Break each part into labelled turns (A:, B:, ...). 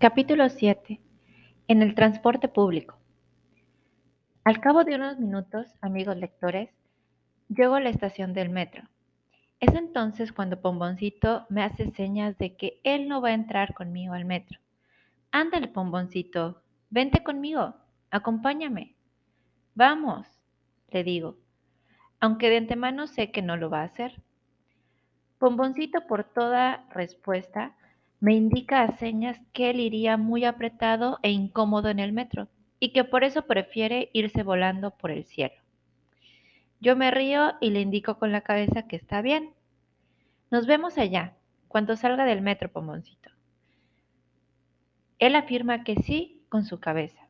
A: Capítulo 7. En el transporte público. Al cabo de unos minutos, amigos lectores, llego a la estación del metro. Es entonces cuando Pomboncito me hace señas de que él no va a entrar conmigo al metro. Ándale, Pomboncito, vente conmigo, acompáñame. Vamos, le digo, aunque de antemano sé que no lo va a hacer. Pomboncito por toda respuesta me indica a señas que él iría muy apretado e incómodo en el metro y que por eso prefiere irse volando por el cielo. Yo me río y le indico con la cabeza que está bien. Nos vemos allá, cuando salga del metro, Pomboncito. Él afirma que sí con su cabeza.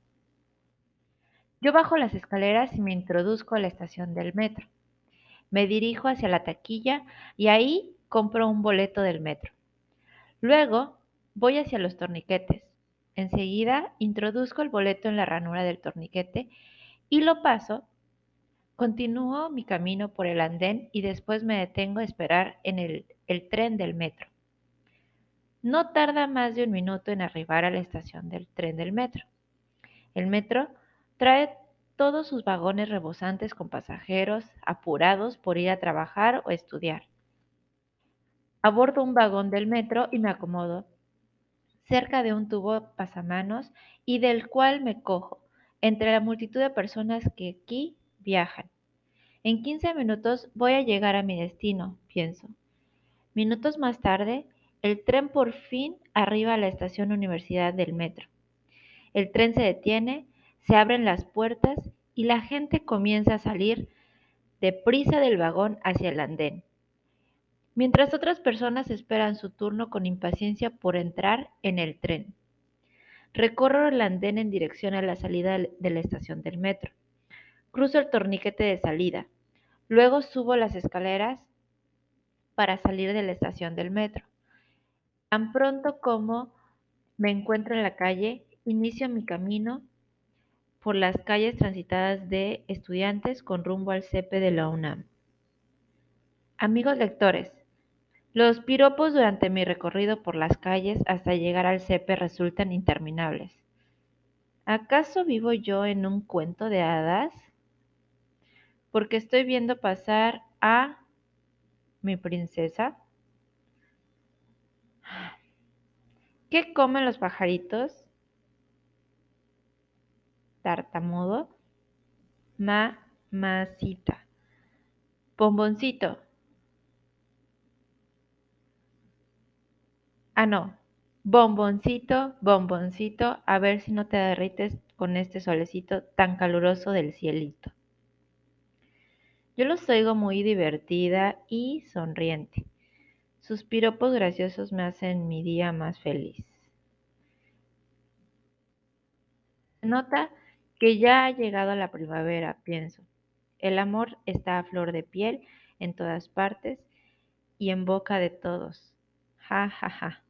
A: Yo bajo las escaleras y me introduzco a la estación del metro. Me dirijo hacia la taquilla y ahí compro un boleto del metro. Luego voy hacia los torniquetes. Enseguida introduzco el boleto en la ranura del torniquete y lo paso. Continúo mi camino por el andén y después me detengo a esperar en el, tren del metro. No tarda más de un minuto en arribar a la estación del tren del metro. El metro trae todos sus vagones rebosantes con pasajeros apurados por ir a trabajar o estudiar. Abordo un vagón del metro y me acomodo cerca de un tubo pasamanos y del cual me cojo entre la multitud de personas que aquí viajan. En 15 minutos voy a llegar a mi destino, pienso. Minutos más tarde, el tren por fin arriba a la estación Universidad del Metro. El tren se detiene, se abren las puertas y la gente comienza a salir deprisa del vagón hacia el andén mientras otras personas esperan su turno con impaciencia por entrar en el tren. Recorro el andén en dirección a la salida de la estación del metro. Cruzo el torniquete de salida. Luego subo las escaleras para salir de la estación del metro. Tan pronto como me encuentro en la calle, inicio mi camino por las calles transitadas de estudiantes con rumbo al CEPE de la UNAM. Amigos lectores, los piropos durante mi recorrido por las calles hasta llegar al CEPE resultan interminables. ¿Acaso vivo yo en un cuento de hadas? Porque estoy viendo pasar a mi princesa. ¿Qué comen los pajaritos? Tartamudo. Mamacita. Bomboncito. Ah, no. Bomboncito, bomboncito, a ver si no te derrites con este solecito tan caluroso del cielito. Yo los oigo muy divertida y sonriente. Sus piropos graciosos me hacen mi día más feliz. Nota que ya ha llegado la primavera, pienso. El amor está a flor de piel en todas partes y en boca de todos. Ja, ja, ja.